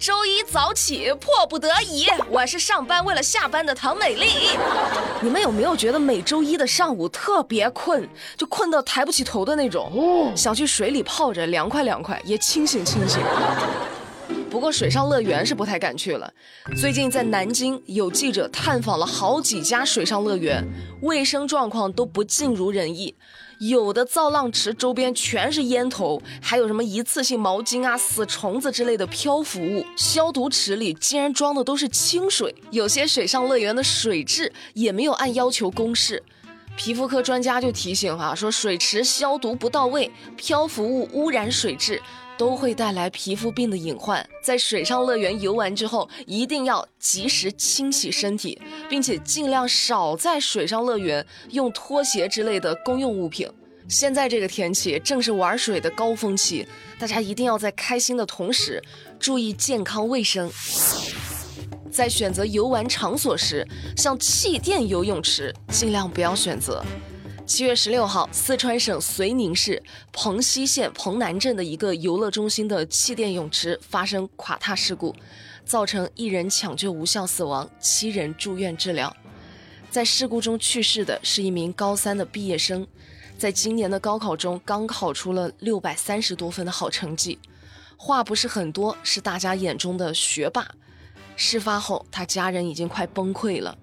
周一早起迫不得已，我是上班为了下班的唐美丽。你们有没有觉得每周一的上午特别困，就困到抬不起头的那种？想去水里泡着，凉快凉快，也清醒清醒。不过水上乐园是不太敢去了。最近在南京有记者探访了好几家水上乐园，卫生状况都不尽如人意。有的造浪池周边全是烟头，还有什么一次性毛巾啊、死虫子之类的漂浮物。消毒池里竟然装的都是清水。有些水上乐园的水质也没有按要求公示。皮肤科专家就提醒啊，说水池消毒不到位，漂浮物污染水质。都会带来皮肤病的隐患。在水上乐园游玩之后，一定要及时清洗身体，并且尽量少在水上乐园用拖鞋之类的公用物品。现在这个天气正是玩水的高峰期，大家一定要在开心的同时注意健康卫生。在选择游玩场所时，像气垫游泳池尽量不要选择。七月十六号，四川省遂宁市蓬溪县蓬南镇的一个游乐中心的气垫泳池发生垮塌事故，造成一人抢救无效死亡，七人住院治疗。在事故中去世的是一名高三的毕业生，在今年的高考中刚考出了六百三十多分的好成绩，话不是很多，是大家眼中的学霸。事发后，他家人已经快崩溃了。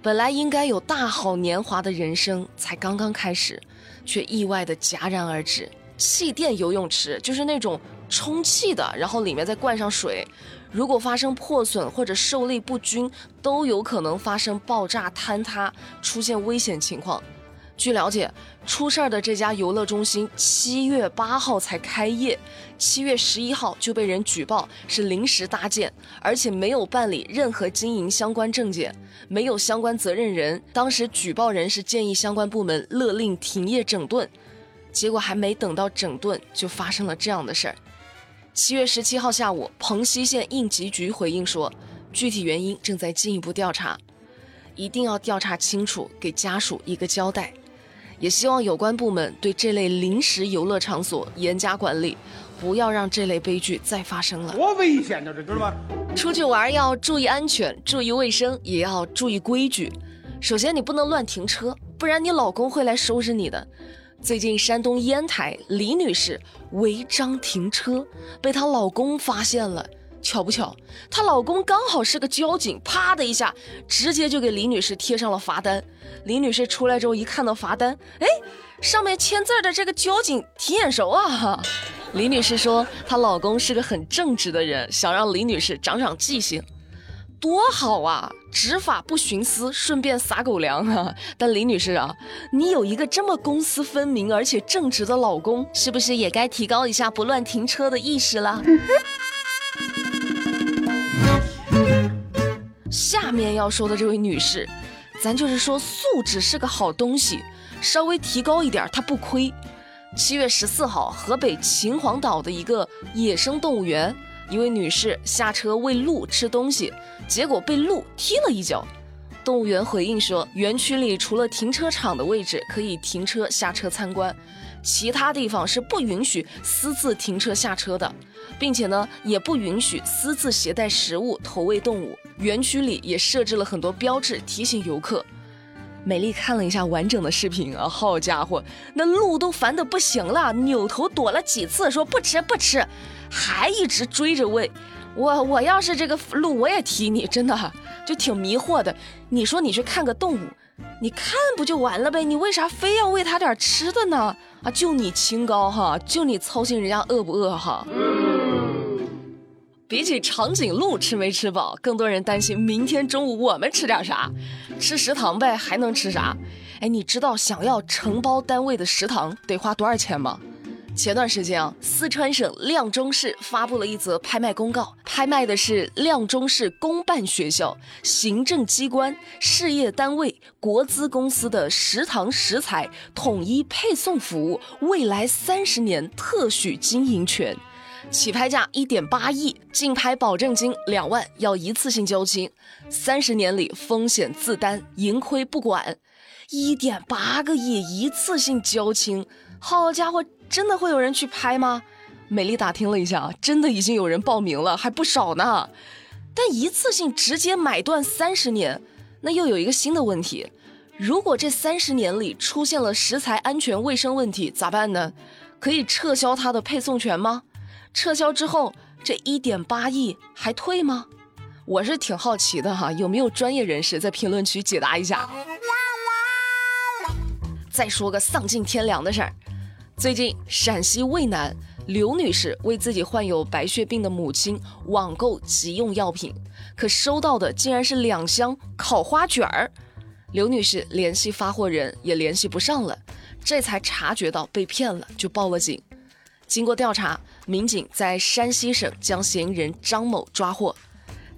本来应该有大好年华的人生才刚刚开始，却意外的戛然而止。气垫游泳池就是那种充气的，然后里面再灌上水，如果发生破损或者受力不均，都有可能发生爆炸、坍塌，出现危险情况。据了解，出事儿的这家游乐中心七月八号才开业，七月十一号就被人举报是临时搭建，而且没有办理任何经营相关证件，没有相关责任人。当时举报人是建议相关部门勒令停业整顿，结果还没等到整顿，就发生了这样的事儿。七月十七号下午，蓬溪县应急局回应说，具体原因正在进一步调查，一定要调查清楚，给家属一个交代。也希望有关部门对这类临时游乐场所严加管理，不要让这类悲剧再发生了。多危险呢，这知道吗？出去玩要注意安全，注意卫生，也要注意规矩。首先，你不能乱停车，不然你老公会来收拾你的。最近，山东烟台李女士违章停车，被她老公发现了。巧不巧，她老公刚好是个交警，啪的一下，直接就给李女士贴上了罚单。李女士出来之后一看到罚单，哎，上面签字的这个交警挺眼熟啊。李女士说，她老公是个很正直的人，想让李女士长长记性，多好啊！执法不徇私，顺便撒狗粮啊。但李女士啊，你有一个这么公私分明而且正直的老公，是不是也该提高一下不乱停车的意识了？下面要说的这位女士，咱就是说素质是个好东西，稍微提高一点她不亏。七月十四号，河北秦皇岛的一个野生动物园，一位女士下车喂鹿吃东西，结果被鹿踢了一脚。动物园回应说，园区里除了停车场的位置可以停车下车参观。其他地方是不允许私自停车下车的，并且呢，也不允许私自携带食物投喂动物。园区里也设置了很多标志提醒游客。美丽看了一下完整的视频啊，好家伙，那鹿都烦得不行了，扭头躲了几次，说不吃不吃，还一直追着喂。我我要是这个鹿，我也踢你，真的就挺迷惑的。你说你去看个动物。你看不就完了呗？你为啥非要喂它点吃的呢？啊，就你清高哈，就你操心人家饿不饿哈。比起长颈鹿吃没吃饱，更多人担心明天中午我们吃点啥？吃食堂呗，还能吃啥？哎，你知道想要承包单位的食堂得花多少钱吗？前段时间啊，四川省阆中市发布了一则拍卖公告，拍卖的是阆中市公办学校、行政机关、事业单位、国资公司的食堂食材统一配送服务未来三十年特许经营权，起拍价一点八亿，竞拍保证金两万，要一次性交清，三十年里风险自担，盈亏不管，一点八个亿一次性交清，好家伙！真的会有人去拍吗？美丽打听了一下，真的已经有人报名了，还不少呢。但一次性直接买断三十年，那又有一个新的问题：如果这三十年里出现了食材安全卫生问题，咋办呢？可以撤销它的配送权吗？撤销之后，这一点八亿还退吗？我是挺好奇的哈，有没有专业人士在评论区解答一下？再说个丧尽天良的事儿，最近陕西渭南刘女士为自己患有白血病的母亲网购急用药品，可收到的竟然是两箱烤花卷儿。刘女士联系发货人也联系不上了，这才察觉到被骗了，就报了警。经过调查，民警在山西省将嫌疑人张某抓获。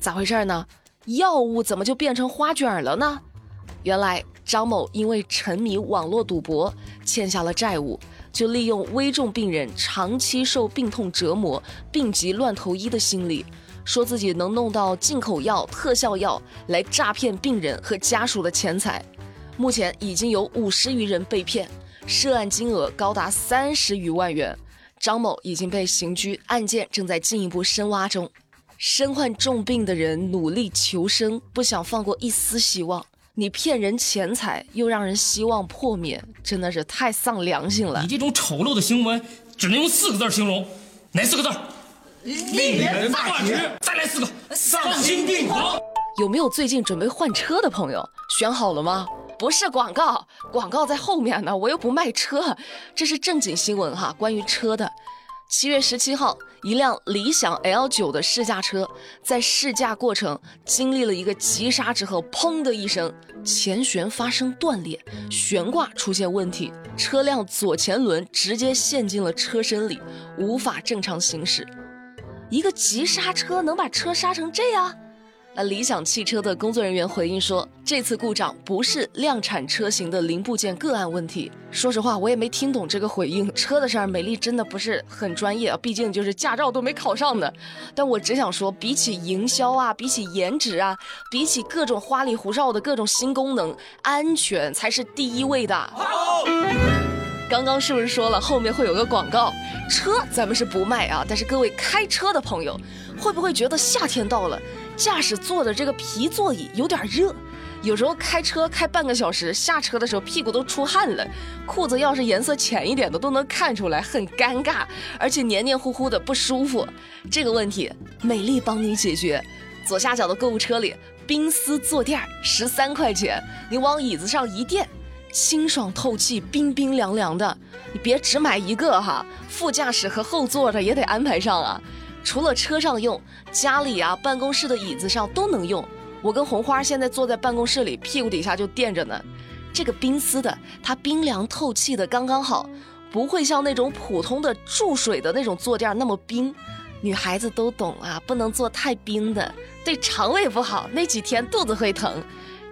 咋回事呢？药物怎么就变成花卷了呢？原来。张某因为沉迷网络赌博，欠下了债务，就利用危重病人长期受病痛折磨、病急乱投医的心理，说自己能弄到进口药、特效药来诈骗病人和家属的钱财。目前已经有五十余人被骗，涉案金额高达三十余万元。张某已经被刑拘，案件正在进一步深挖中。身患重病的人努力求生，不想放过一丝希望。你骗人钱财，又让人希望破灭，真的是太丧良心了。你这种丑陋的行为，只能用四个字形容，哪四个字？令人发指。再来四个，丧心病狂。有没有最近准备换车的朋友？选好了吗？不是广告，广告在后面呢，我又不卖车，这是正经新闻哈，关于车的。七月十七号，一辆理想 L 九的试驾车在试驾过程经历了一个急刹之后，砰的一声，前悬发生断裂，悬挂出现问题，车辆左前轮直接陷进了车身里，无法正常行驶。一个急刹车能把车刹成这样？那理想汽车的工作人员回应说，这次故障不是量产车型的零部件个案问题。说实话，我也没听懂这个回应。车的事儿，美丽真的不是很专业啊，毕竟就是驾照都没考上的。但我只想说，比起营销啊，比起颜值啊，比起各种花里胡哨的各种新功能，安全才是第一位的。好，刚刚是不是说了后面会有个广告？车咱们是不卖啊，但是各位开车的朋友，会不会觉得夏天到了？驾驶座的这个皮座椅有点热，有时候开车开半个小时，下车的时候屁股都出汗了，裤子要是颜色浅一点的都能看出来，很尴尬，而且黏黏糊糊的不舒服。这个问题，美丽帮你解决。左下角的购物车里，冰丝坐垫十三块钱，你往椅子上一垫，清爽透气，冰冰凉凉的。你别只买一个哈，副驾驶和后座的也得安排上啊。除了车上用，家里啊、办公室的椅子上都能用。我跟红花现在坐在办公室里，屁股底下就垫着呢。这个冰丝的，它冰凉透气的刚刚好，不会像那种普通的注水的那种坐垫那么冰。女孩子都懂啊，不能坐太冰的，对肠胃不好，那几天肚子会疼。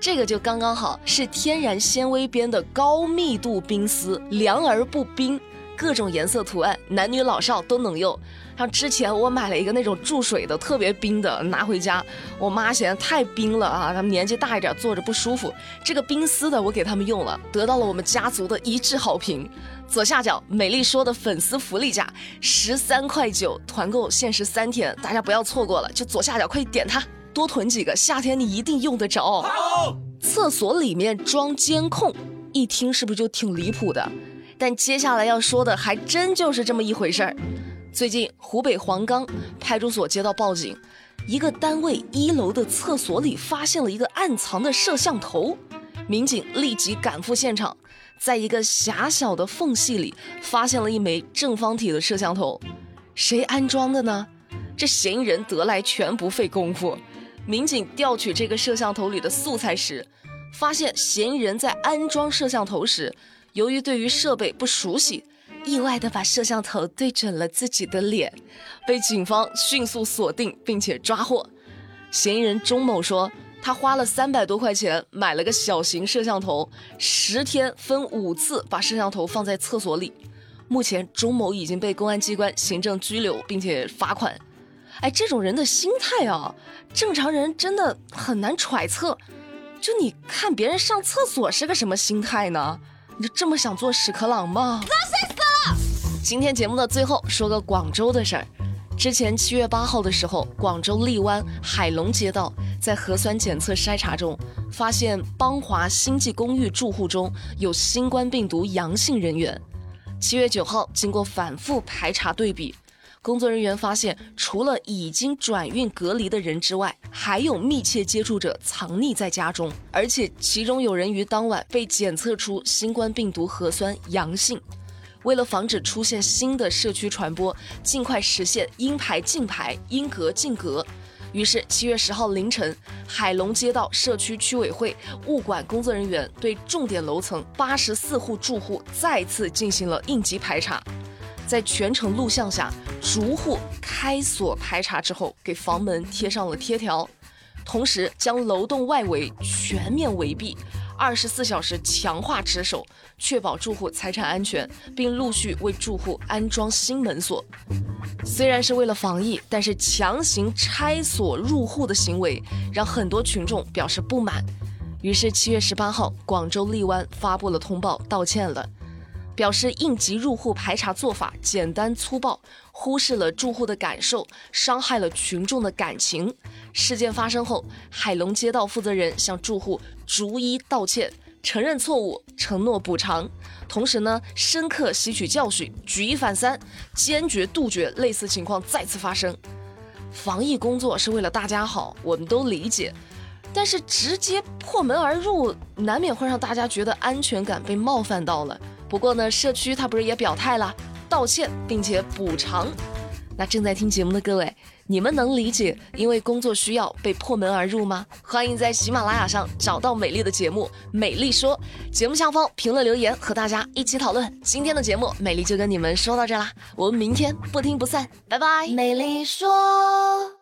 这个就刚刚好，是天然纤维编的高密度冰丝，凉而不冰。各种颜色图案，男女老少都能用。像之前我买了一个那种注水的，特别冰的，拿回家，我妈嫌太冰了啊，他们年纪大一点，坐着不舒服。这个冰丝的我给他们用了，得到了我们家族的一致好评。左下角美丽说的粉丝福利价十三块九，团购限时三天，大家不要错过了。就左下角快点它，多囤几个，夏天你一定用得着。厕所里面装监控，一听是不是就挺离谱的？但接下来要说的还真就是这么一回事儿。最近，湖北黄冈派出所接到报警，一个单位一楼的厕所里发现了一个暗藏的摄像头。民警立即赶赴现场，在一个狭小的缝隙里发现了一枚正方体的摄像头。谁安装的呢？这嫌疑人得来全不费工夫。民警调取这个摄像头里的素材时，发现嫌疑人在安装摄像头时。由于对于设备不熟悉，意外的把摄像头对准了自己的脸，被警方迅速锁定并且抓获。嫌疑人钟某说，他花了三百多块钱买了个小型摄像头，十天分五次把摄像头放在厕所里。目前，钟某已经被公安机关行政拘留并且罚款。哎，这种人的心态啊，正常人真的很难揣测。就你看别人上厕所是个什么心态呢？你就这么想做屎壳郎吗？死了！今天节目的最后说个广州的事儿。之前七月八号的时候，广州荔湾海龙街道在核酸检测筛查中，发现邦华星际公寓住户中有新冠病毒阳性人员。七月九号，经过反复排查对比，工作人员发现，除了已经转运隔离的人之外，还有密切接触者藏匿在家中，而且其中有人于当晚被检测出新冠病毒核酸阳性。为了防止出现新的社区传播，尽快实现应排尽排、应隔尽隔，于是七月十号凌晨，海龙街道社区区委会物管工作人员对重点楼层八十四户住户再次进行了应急排查，在全程录像下，逐户开锁排查之后，给房门贴上了贴条，同时将楼栋外围全面围蔽。二十四小时强化值守，确保住户财产安全，并陆续为住户安装新门锁。虽然是为了防疫，但是强行拆锁入户的行为让很多群众表示不满。于是七月十八号，广州荔湾发布了通报，道歉了。表示应急入户排查做法简单粗暴，忽视了住户的感受，伤害了群众的感情。事件发生后，海龙街道负责人向住户逐一道歉，承认错误，承诺补偿。同时呢，深刻吸取教训，举一反三，坚决杜绝类似情况再次发生。防疫工作是为了大家好，我们都理解。但是直接破门而入，难免会让大家觉得安全感被冒犯到了。不过呢，社区他不是也表态了，道歉并且补偿。那正在听节目的各位，你们能理解因为工作需要被破门而入吗？欢迎在喜马拉雅上找到美丽的节目《美丽说》，节目下方评论留言和大家一起讨论。今天的节目，美丽就跟你们说到这啦，我们明天不听不散，拜拜。美丽说。